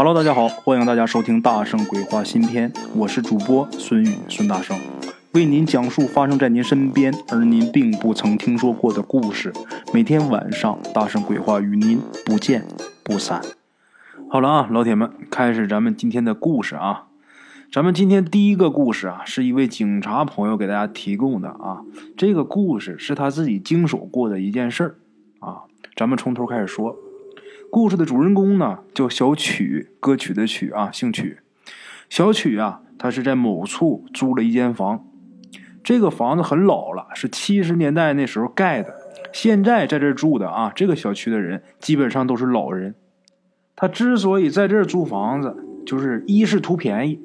Hello，大家好，欢迎大家收听《大圣鬼话》新篇，我是主播孙宇，孙大圣为您讲述发生在您身边而您并不曾听说过的故事。每天晚上，《大圣鬼话》与您不见不散。好了啊，老铁们，开始咱们今天的故事啊。咱们今天第一个故事啊，是一位警察朋友给大家提供的啊。这个故事是他自己经手过的一件事儿啊。咱们从头开始说。故事的主人公呢，叫小曲，歌曲的曲啊，姓曲。小曲啊，他是在某处租了一间房，这个房子很老了，是七十年代那时候盖的。现在在这住的啊，这个小区的人基本上都是老人。他之所以在这租房子，就是一是图便宜，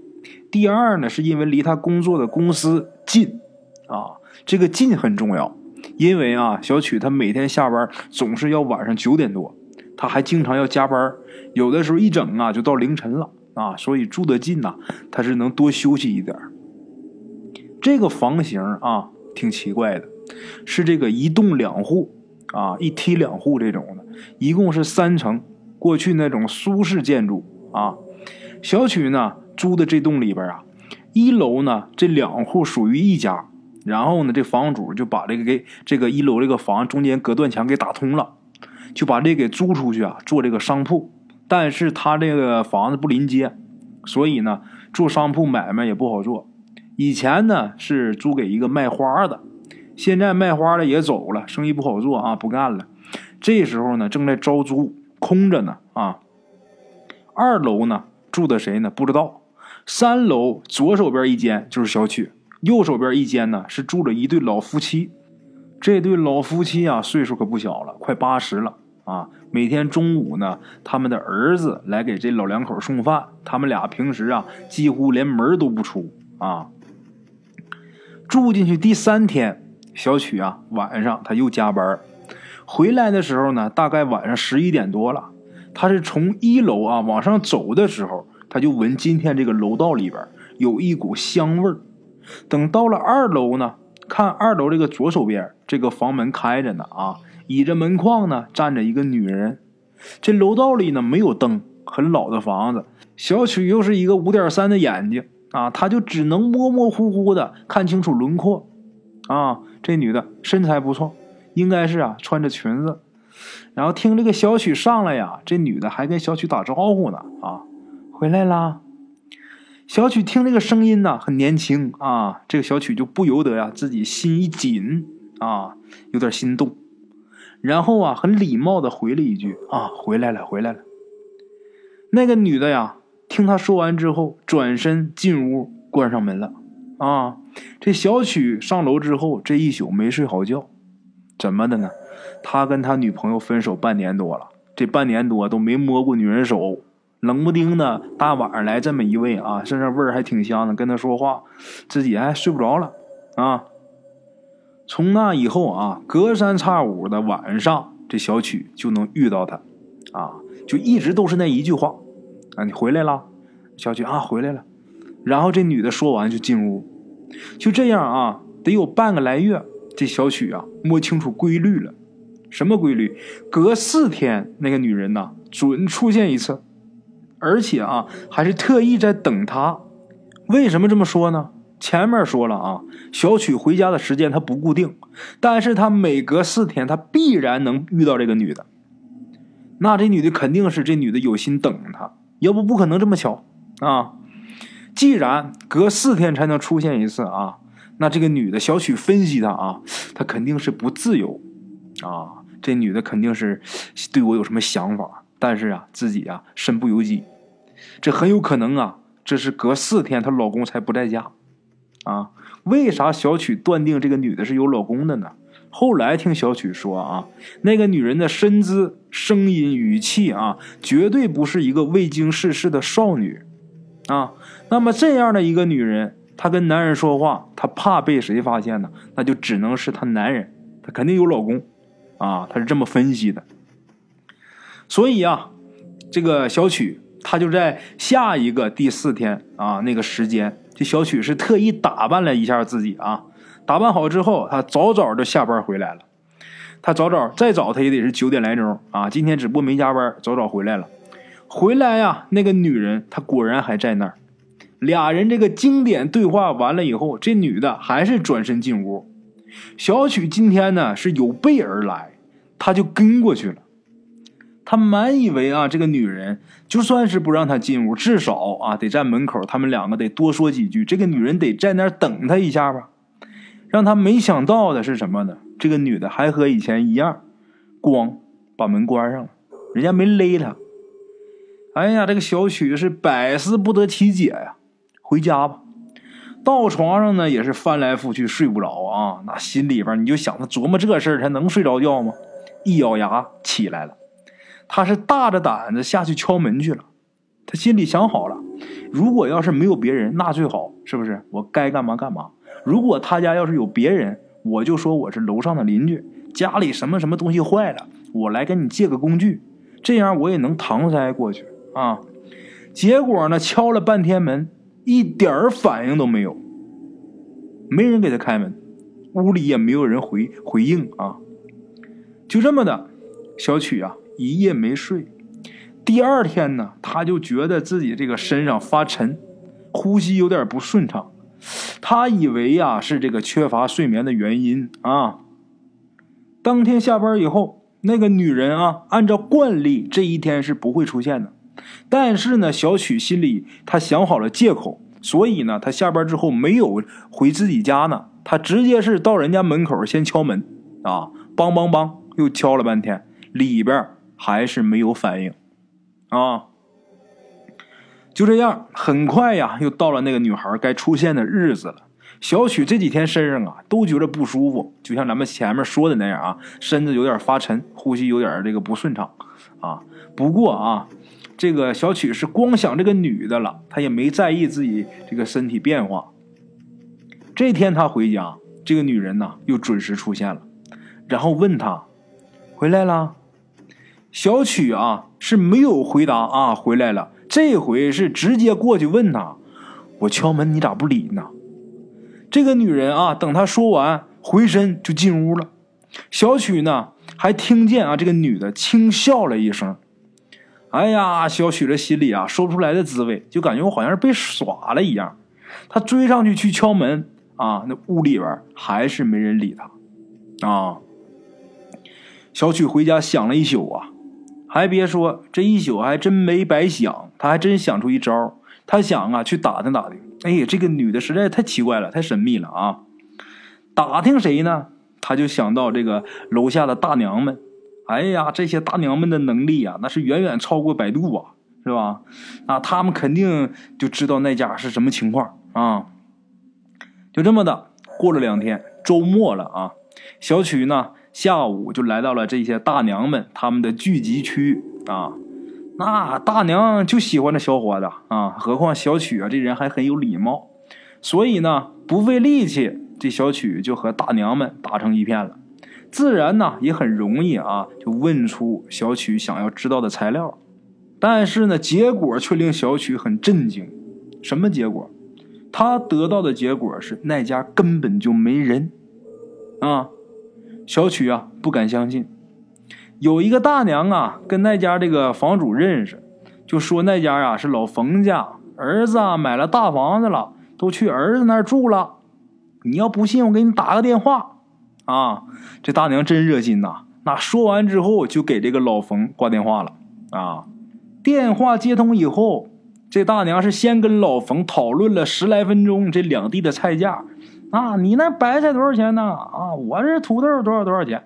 第二呢，是因为离他工作的公司近啊。这个近很重要，因为啊，小曲他每天下班总是要晚上九点多。他还经常要加班，有的时候一整啊就到凌晨了啊，所以住得近呐，他是能多休息一点这个房型啊挺奇怪的，是这个一栋两户啊，一梯两户这种的，一共是三层，过去那种苏式建筑啊。小曲呢租的这栋里边啊，一楼呢这两户属于一家，然后呢这房主就把这个给这个一楼这个房中间隔断墙给打通了。就把这给租出去啊，做这个商铺。但是他这个房子不临街，所以呢，做商铺买卖也不好做。以前呢是租给一个卖花的，现在卖花的也走了，生意不好做啊，不干了。这时候呢，正在招租，空着呢啊。二楼呢住的谁呢？不知道。三楼左手边一间就是小区，右手边一间呢是住着一对老夫妻。这对老夫妻啊，岁数可不小了，快八十了。啊，每天中午呢，他们的儿子来给这老两口送饭。他们俩平时啊，几乎连门都不出啊。住进去第三天，小曲啊，晚上他又加班，回来的时候呢，大概晚上十一点多了。他是从一楼啊往上走的时候，他就闻今天这个楼道里边有一股香味儿。等到了二楼呢，看二楼这个左手边这个房门开着呢啊。倚着门框呢，站着一个女人。这楼道里呢没有灯，很老的房子。小曲又是一个五点三的眼睛啊，他就只能模模糊糊的看清楚轮廓。啊，这女的身材不错，应该是啊穿着裙子。然后听这个小曲上来呀，这女的还跟小曲打招呼呢。啊，回来啦！小曲听这个声音呢，很年轻啊。这个小曲就不由得呀，自己心一紧啊，有点心动。然后啊，很礼貌的回了一句：“啊，回来了，回来了。”那个女的呀，听他说完之后，转身进屋，关上门了。啊，这小曲上楼之后，这一宿没睡好觉。怎么的呢？他跟他女朋友分手半年多了，这半年多都没摸过女人手。冷不丁的大晚上来这么一位啊，身上味儿还挺香的，跟他说话，自己还睡不着了。啊。从那以后啊，隔三差五的晚上，这小曲就能遇到他，啊，就一直都是那一句话，啊，你回来了，小曲啊，回来了。然后这女的说完就进屋，就这样啊，得有半个来月，这小曲啊摸清楚规律了，什么规律？隔四天那个女人呐准出现一次，而且啊还是特意在等他。为什么这么说呢？前面说了啊，小曲回家的时间他不固定，但是他每隔四天他必然能遇到这个女的。那这女的肯定是这女的有心等他，要不不可能这么巧啊。既然隔四天才能出现一次啊，那这个女的小曲分析她啊，她肯定是不自由啊。这女的肯定是对我有什么想法，但是啊自己啊身不由己，这很有可能啊，这是隔四天她老公才不在家。啊，为啥小曲断定这个女的是有老公的呢？后来听小曲说啊，那个女人的身姿、声音、语气啊，绝对不是一个未经世事的少女啊。那么这样的一个女人，她跟男人说话，她怕被谁发现呢？那就只能是她男人，她肯定有老公啊。她是这么分析的。所以啊，这个小曲她就在下一个第四天啊那个时间。这小曲是特意打扮了一下自己啊，打扮好之后，他早早的下班回来了。他早早再早，他也得是九点来钟啊。今天只不过没加班，早早回来了。回来呀，那个女人她果然还在那儿。俩人这个经典对话完了以后，这女的还是转身进屋。小曲今天呢是有备而来，他就跟过去了。他满以为啊，这个女人就算是不让他进屋，至少啊得站门口，他们两个得多说几句。这个女人得在那儿等他一下吧。让他没想到的是什么呢？这个女的还和以前一样，咣把门关上了，人家没勒他。哎呀，这个小曲是百思不得其解呀。回家吧，到床上呢也是翻来覆去睡不着啊。那心里边你就想，他琢磨这事儿，他能睡着觉吗？一咬牙起来了。他是大着胆子下去敲门去了，他心里想好了，如果要是没有别人，那最好，是不是？我该干嘛干嘛。如果他家要是有别人，我就说我是楼上的邻居，家里什么什么东西坏了，我来跟你借个工具，这样我也能搪塞过去啊。结果呢，敲了半天门，一点反应都没有，没人给他开门，屋里也没有人回回应啊。就这么的，小曲啊。一夜没睡，第二天呢，他就觉得自己这个身上发沉，呼吸有点不顺畅。他以为呀是这个缺乏睡眠的原因啊。当天下班以后，那个女人啊，按照惯例这一天是不会出现的。但是呢，小曲心里他想好了借口，所以呢，他下班之后没有回自己家呢，他直接是到人家门口先敲门啊，梆梆梆，又敲了半天，里边。还是没有反应，啊，就这样，很快呀，又到了那个女孩该出现的日子了。小曲这几天身上啊都觉得不舒服，就像咱们前面说的那样啊，身子有点发沉，呼吸有点这个不顺畅，啊，不过啊，这个小曲是光想这个女的了，她也没在意自己这个身体变化。这天他回家，这个女人呢又准时出现了，然后问他回来了。小曲啊是没有回答啊，回来了。这回是直接过去问他：“我敲门，你咋不理呢？”这个女人啊，等他说完，回身就进屋了。小曲呢，还听见啊，这个女的轻笑了一声。哎呀，小曲这心里啊，说不出来的滋味，就感觉我好像是被耍了一样。他追上去去敲门啊，那屋里边还是没人理他啊。小曲回家想了一宿啊。还别说，这一宿还真没白想，他还真想出一招。他想啊，去打听打听。哎呀，这个女的实在太奇怪了，太神秘了啊！打听谁呢？他就想到这个楼下的大娘们。哎呀，这些大娘们的能力啊，那是远远超过百度啊，是吧？啊，他们肯定就知道那家是什么情况啊。就这么的，过了两天，周末了啊，小曲呢？下午就来到了这些大娘们他们的聚集区啊，那大娘就喜欢这小伙子啊，何况小曲啊这人还很有礼貌，所以呢不费力气，这小曲就和大娘们打成一片了，自然呢也很容易啊就问出小曲想要知道的材料，但是呢结果却令小曲很震惊，什么结果？他得到的结果是那家根本就没人。啊。小曲啊，不敢相信，有一个大娘啊，跟那家这个房主认识，就说那家啊是老冯家儿子啊买了大房子了，都去儿子那儿住了。你要不信，我给你打个电话啊。这大娘真热心呐，那说完之后就给这个老冯挂电话了啊。电话接通以后，这大娘是先跟老冯讨论了十来分钟这两地的菜价。啊，你那白菜多少钱呢？啊，我这土豆多少多少钱？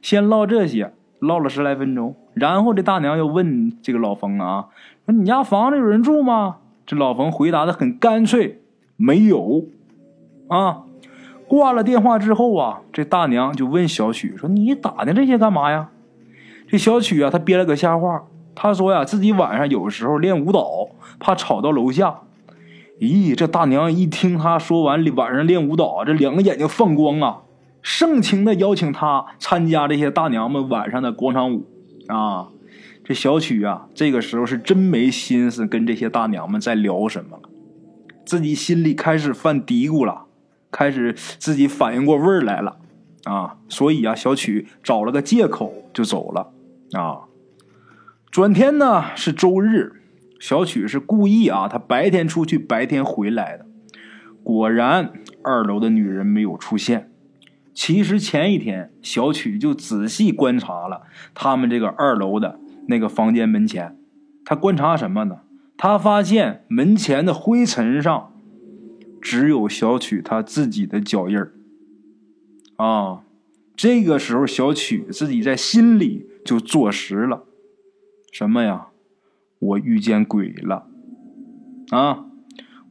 先唠这些，唠了十来分钟，然后这大娘又问这个老冯啊，说你家房子有人住吗？这老冯回答的很干脆，没有。啊，挂了电话之后啊，这大娘就问小曲说：“你打听这些干嘛呀？”这小曲啊，他编了个瞎话，他说呀，自己晚上有时候练舞蹈，怕吵到楼下。咦，这大娘一听他说完晚上练舞蹈，这两个眼睛放光啊，盛情的邀请他参加这些大娘们晚上的广场舞啊。这小曲啊，这个时候是真没心思跟这些大娘们在聊什么了，自己心里开始犯嘀咕了，开始自己反应过味儿来了啊。所以啊，小曲找了个借口就走了啊。转天呢是周日，小曲是故意啊，他白天出去，白天回来的。果然，二楼的女人没有出现。其实前一天，小曲就仔细观察了他们这个二楼的那个房间门前。他观察什么呢？他发现门前的灰尘上只有小曲他自己的脚印儿。啊，这个时候小曲自己在心里就坐实了，什么呀？我遇见鬼了！啊，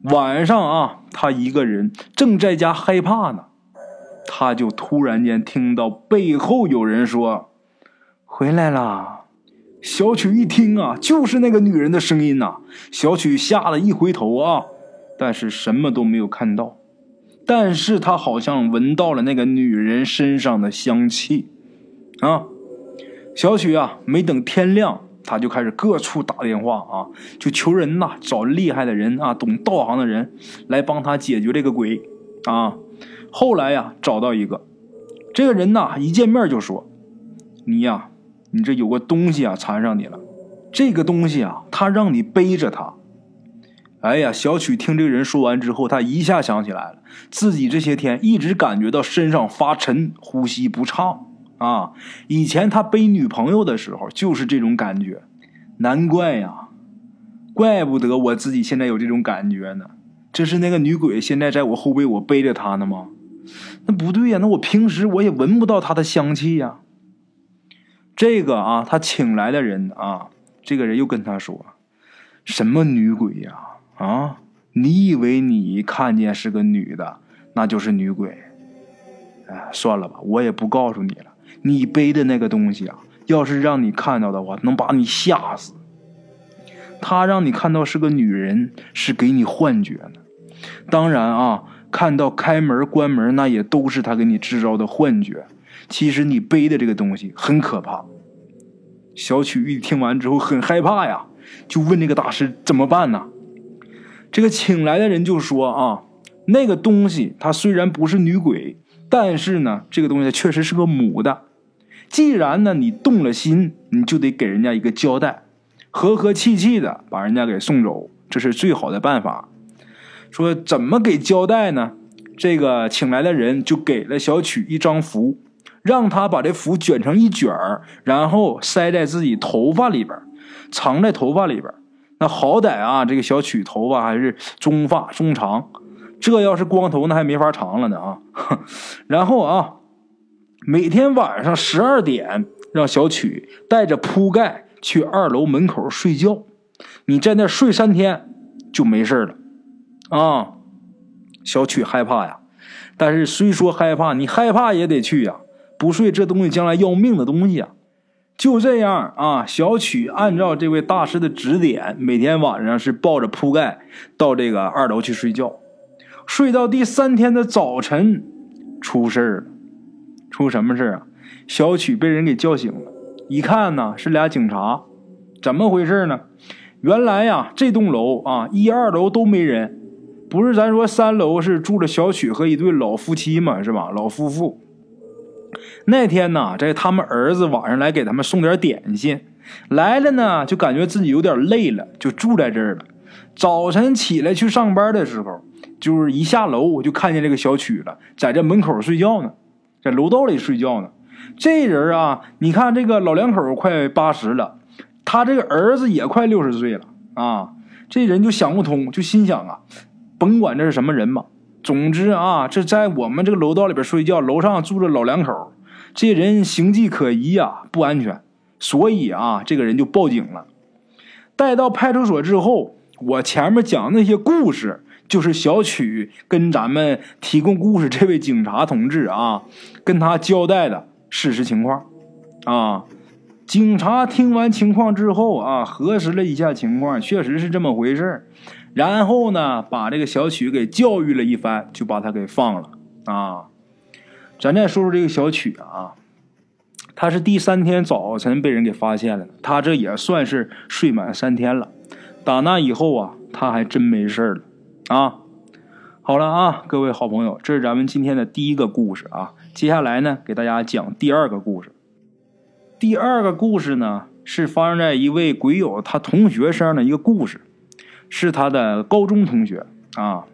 晚上啊，他一个人正在家害怕呢。他就突然间听到背后有人说：“回来了。”小曲一听啊，就是那个女人的声音呐。小曲吓得一回头啊，但是什么都没有看到。但是他好像闻到了那个女人身上的香气啊。小曲啊，没等天亮，他就开始各处打电话啊，就求人呐，找厉害的人啊，懂道行的人来帮他解决这个鬼啊。后来呀，找到一个，这个人呐，一见面就说：“你呀，你这有个东西啊缠上你了。这个东西啊，他让你背着它。”哎呀，小曲听这个人说完之后，他一下想起来了，自己这些天一直感觉到身上发沉，呼吸不畅啊。以前他背女朋友的时候就是这种感觉，难怪呀，怪不得我自己现在有这种感觉呢。这是那个女鬼现在在我后背，我背着她呢吗？那不对呀，那我平时我也闻不到她的香气呀。这个啊，他请来的人啊，这个人又跟他说：“什么女鬼呀？啊，你以为你看见是个女的，那就是女鬼？哎，算了吧，我也不告诉你了。你背的那个东西啊，要是让你看到的话，能把你吓死。他让你看到是个女人，是给你幻觉呢。当然啊。”看到开门关门，那也都是他给你制造的幻觉。其实你背的这个东西很可怕。小曲一听完之后很害怕呀，就问这个大师怎么办呢？这个请来的人就说啊，那个东西它虽然不是女鬼，但是呢，这个东西确实是个母的。既然呢你动了心，你就得给人家一个交代，和和气气的把人家给送走，这是最好的办法。说怎么给交代呢？这个请来的人就给了小曲一张符，让他把这符卷成一卷儿，然后塞在自己头发里边，藏在头发里边。那好歹啊，这个小曲头发还是中发中长，这要是光头，那还没法长了呢啊！然后啊，每天晚上十二点，让小曲带着铺盖去二楼门口睡觉，你在那睡三天就没事了。啊，小曲害怕呀，但是虽说害怕，你害怕也得去呀。不睡这东西将来要命的东西啊。就这样啊，小曲按照这位大师的指点，每天晚上是抱着铺盖到这个二楼去睡觉。睡到第三天的早晨，出事了。出什么事啊？小曲被人给叫醒了，一看呢是俩警察。怎么回事呢？原来呀，这栋楼啊，一二楼都没人。不是咱说三楼是住着小曲和一对老夫妻嘛，是吧？老夫妇。那天呢，这他们儿子晚上来给他们送点点心，来了呢，就感觉自己有点累了，就住在这儿了。早晨起来去上班的时候，就是一下楼我就看见这个小曲了，在这门口睡觉呢，在楼道里睡觉呢。这人啊，你看这个老两口快八十了，他这个儿子也快六十岁了啊。这人就想不通，就心想啊。甭管这是什么人吧，总之啊，这在我们这个楼道里边睡觉，楼上住着老两口，这人形迹可疑呀，不安全，所以啊，这个人就报警了。带到派出所之后，我前面讲那些故事，就是小曲跟咱们提供故事这位警察同志啊，跟他交代的事实情况啊。警察听完情况之后啊，核实了一下情况，确实是这么回事然后呢，把这个小曲给教育了一番，就把他给放了啊。咱再说说这个小曲啊，他是第三天早晨被人给发现了，他这也算是睡满三天了。打那以后啊，他还真没事了啊。好了啊，各位好朋友，这是咱们今天的第一个故事啊。接下来呢，给大家讲第二个故事。第二个故事呢。是发生在一位鬼友他同学身上的一个故事，是他的高中同学啊。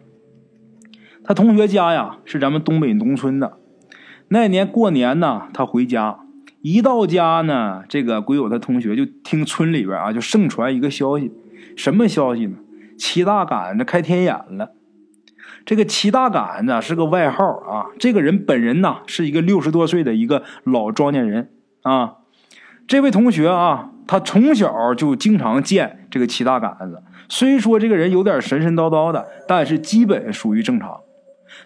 他同学家呀是咱们东北农村的，那年过年呢，他回家，一到家呢，这个鬼友他同学就听村里边啊就盛传一个消息，什么消息呢？齐大杆子开天眼了。这个齐大杆子是个外号啊，这个人本人呢是一个六十多岁的一个老庄稼人啊。这位同学啊，他从小就经常见这个齐大杆子，虽说这个人有点神神叨叨的，但是基本属于正常。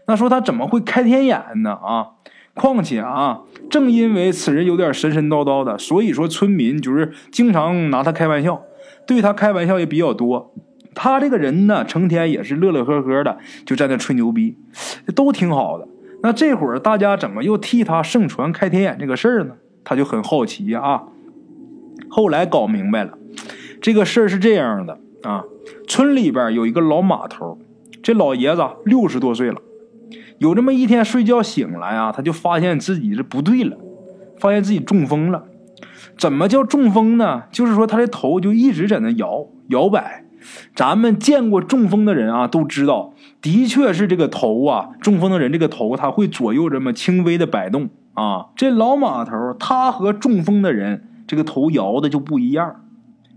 那说他怎么会开天眼呢？啊，况且啊，正因为此人有点神神叨叨的，所以说村民就是经常拿他开玩笑，对他开玩笑也比较多。他这个人呢，成天也是乐乐呵呵的，就在那吹牛逼，都挺好的。那这会儿大家怎么又替他盛传开天眼这个事儿呢？他就很好奇啊。后来搞明白了，这个事儿是这样的啊。村里边有一个老码头，这老爷子六十多岁了。有这么一天睡觉醒来啊，他就发现自己是不对了，发现自己中风了。怎么叫中风呢？就是说他的头就一直在那摇摇摆。咱们见过中风的人啊，都知道，的确是这个头啊，中风的人这个头他会左右这么轻微的摆动啊。这老马头他和中风的人这个头摇的就不一样，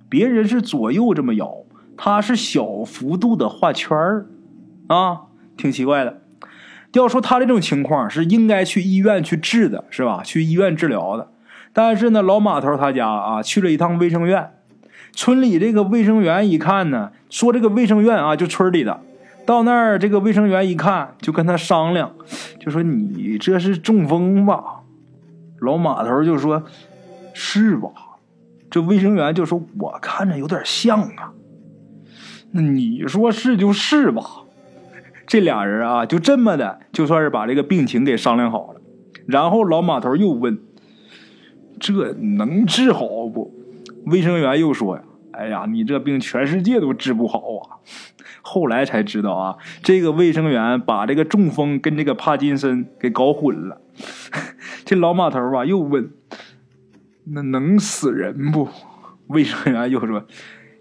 别人是左右这么摇，他是小幅度的画圈儿啊，挺奇怪的。要说他这种情况是应该去医院去治的，是吧？去医院治疗的。但是呢，老马头他家啊，去了一趟卫生院。村里这个卫生员一看呢，说这个卫生院啊，就村里的。到那儿，这个卫生员一看，就跟他商量，就说：“你这是中风吧？”老马头就说：“是吧？”这卫生员就说：“我看着有点像啊。”那你说是就是吧？这俩人啊，就这么的，就算是把这个病情给商量好了。然后老马头又问：“这能治好不？”卫生员又说：“呀，哎呀，你这病全世界都治不好啊！”后来才知道啊，这个卫生员把这个中风跟这个帕金森给搞混了。这老马头啊又问：“那能死人不？”卫生员又说：“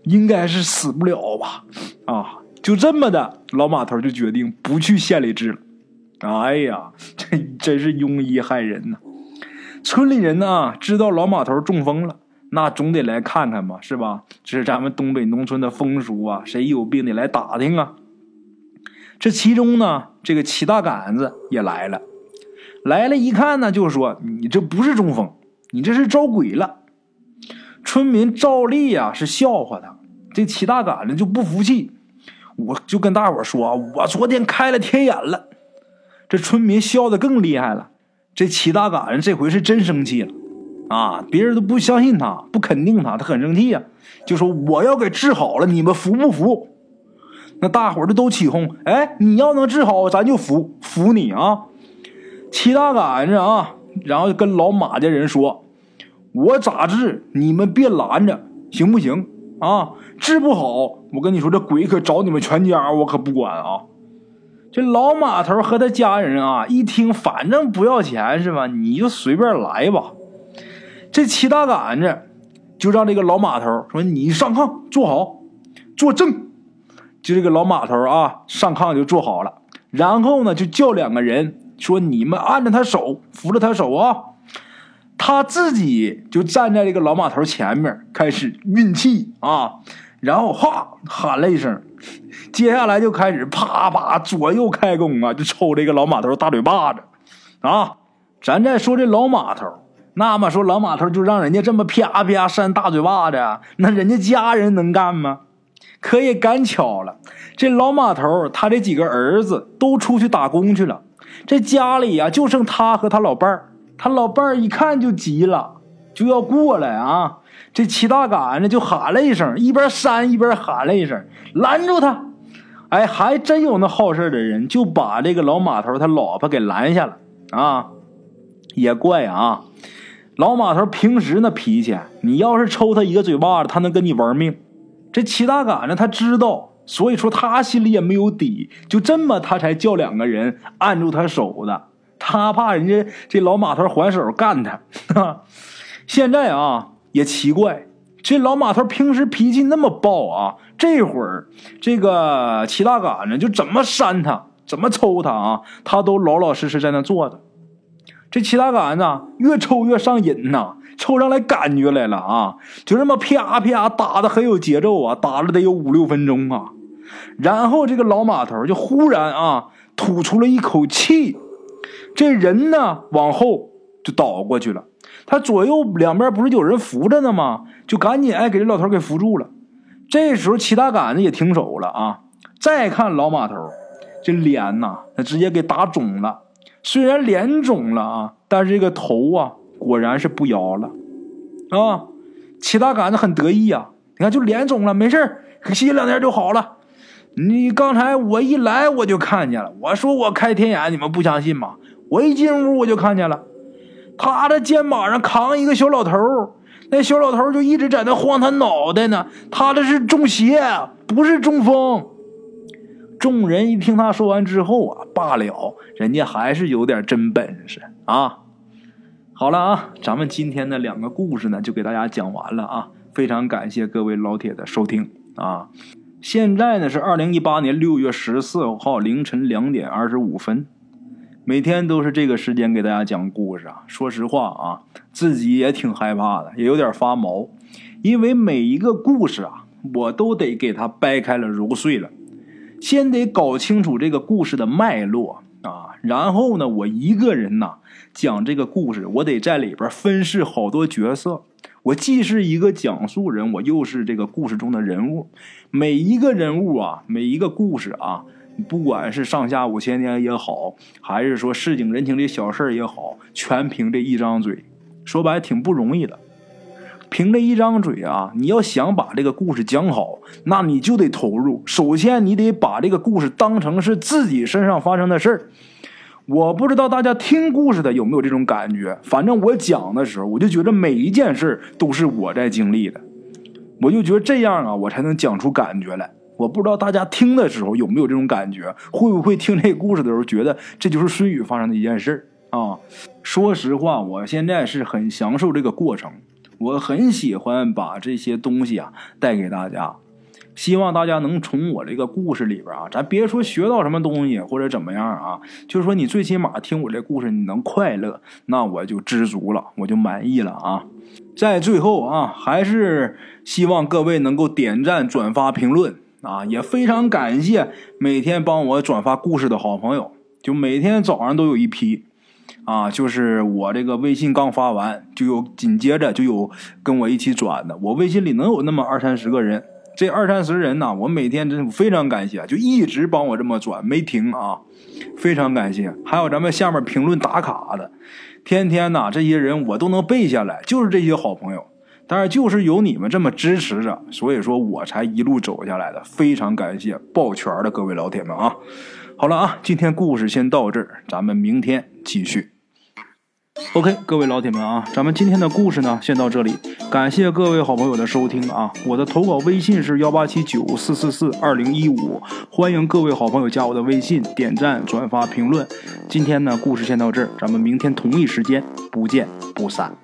应该是死不了吧？”啊，就这么的，老马头就决定不去县里治了。哎呀，这真是庸医害人呐！村里人呢知道老马头中风了。那总得来看看嘛，是吧？这是咱们东北农村的风俗啊，谁有病得来打听啊。这其中呢，这个齐大杆子也来了，来了一看呢，就说：“你这不是中风，你这是招鬼了。”村民照例呀是笑话他，这齐大杆子就不服气，我就跟大伙说：“我昨天开了天眼了。”这村民笑的更厉害了，这齐大杆子这回是真生气了。啊！别人都不相信他，不肯定他，他很生气呀，就说我要给治好了，你们服不服？那大伙儿就都起哄，哎，你要能治好，咱就服服你啊！齐大杆子啊，然后跟老马家人说，我咋治？你们别拦着，行不行？啊，治不好，我跟你说，这鬼可找你们全家，我可不管啊！这老马头和他家人啊，一听，反正不要钱是吧？你就随便来吧。这齐大杆子就让这个老马头说：“你上炕坐好，坐正。”就这个老马头啊，上炕就坐好了。然后呢，就叫两个人说：“你们按着他手，扶着他手啊。”他自己就站在这个老马头前面，开始运气啊。然后哈喊了一声，接下来就开始啪啪左右开弓啊，就抽这个老马头大嘴巴子啊。咱再说这老马头。那么说，老马头就让人家这么啪啪扇大嘴巴子，那人家家人能干吗？可也赶巧了，这老马头他这几个儿子都出去打工去了，这家里呀就剩他和他老伴儿。他老伴儿一看就急了，就要过来啊！这齐大杆子就喊了一声，一边扇一边喊了一声：“拦住他！”哎，还真有那好事的人，就把这个老马头他老婆给拦下了啊！也怪啊！老马头平时那脾气，你要是抽他一个嘴巴子，他能跟你玩命。这齐大杆呢，他知道，所以说他心里也没有底，就这么他才叫两个人按住他手的，他怕人家这老马头还手干他。现在啊，也奇怪，这老马头平时脾气那么暴啊，这会儿这个齐大杆子就怎么扇他，怎么抽他啊，他都老老实实在那坐着。这齐大杆子越抽越上瘾呐，抽上来感觉来了啊，就这么啪啪打的很有节奏啊，打了得有五六分钟啊。然后这个老马头就忽然啊吐出了一口气，这人呢往后就倒过去了。他左右两边不是有人扶着呢吗？就赶紧哎给这老头给扶住了。这时候齐大杆子也停手了啊。再看老马头，这脸呐，他直接给打肿了。虽然脸肿了啊，但是这个头啊，果然是不摇了啊。齐大杆子很得意啊，你看就脸肿了，没事歇两天就好了。你刚才我一来我就看见了，我说我开天眼，你们不相信吗？我一进屋我就看见了。他的肩膀上扛一个小老头那小老头就一直在那晃他脑袋呢。他这是中邪，不是中风。众人一听他说完之后啊，罢了，人家还是有点真本事啊。好了啊，咱们今天的两个故事呢，就给大家讲完了啊。非常感谢各位老铁的收听啊。现在呢是二零一八年六月十四号凌晨两点二十五分。每天都是这个时间给大家讲故事啊！说实话啊，自己也挺害怕的，也有点发毛，因为每一个故事啊，我都得给它掰开了揉碎了，先得搞清楚这个故事的脉络啊，然后呢，我一个人呐讲这个故事，我得在里边分饰好多角色，我既是一个讲述人，我又是这个故事中的人物，每一个人物啊，每一个故事啊。不管是上下五千年也好，还是说市井人情的小事也好，全凭这一张嘴，说白挺不容易的。凭这一张嘴啊，你要想把这个故事讲好，那你就得投入。首先，你得把这个故事当成是自己身上发生的事儿。我不知道大家听故事的有没有这种感觉，反正我讲的时候，我就觉得每一件事都是我在经历的，我就觉得这样啊，我才能讲出感觉来。我不知道大家听的时候有没有这种感觉，会不会听这故事的时候觉得这就是孙宇发生的一件事啊？说实话，我现在是很享受这个过程，我很喜欢把这些东西啊带给大家，希望大家能从我这个故事里边啊，咱别说学到什么东西或者怎么样啊，就是说你最起码听我这故事你能快乐，那我就知足了，我就满意了啊。在最后啊，还是希望各位能够点赞、转发、评论。啊，也非常感谢每天帮我转发故事的好朋友，就每天早上都有一批，啊，就是我这个微信刚发完，就有紧接着就有跟我一起转的，我微信里能有那么二三十个人，这二三十人呢，我每天真非常感谢，就一直帮我这么转没停啊，非常感谢。还有咱们下面评论打卡的，天天呐，这些人我都能背下来，就是这些好朋友。但是就是有你们这么支持着，所以说我才一路走下来的，非常感谢抱拳的各位老铁们啊！好了啊，今天故事先到这儿，咱们明天继续。OK，各位老铁们啊，咱们今天的故事呢先到这里，感谢各位好朋友的收听啊！我的投稿微信是幺八七九四四四二零一五，欢迎各位好朋友加我的微信，点赞、转发、评论。今天呢故事先到这儿，咱们明天同一时间不见不散。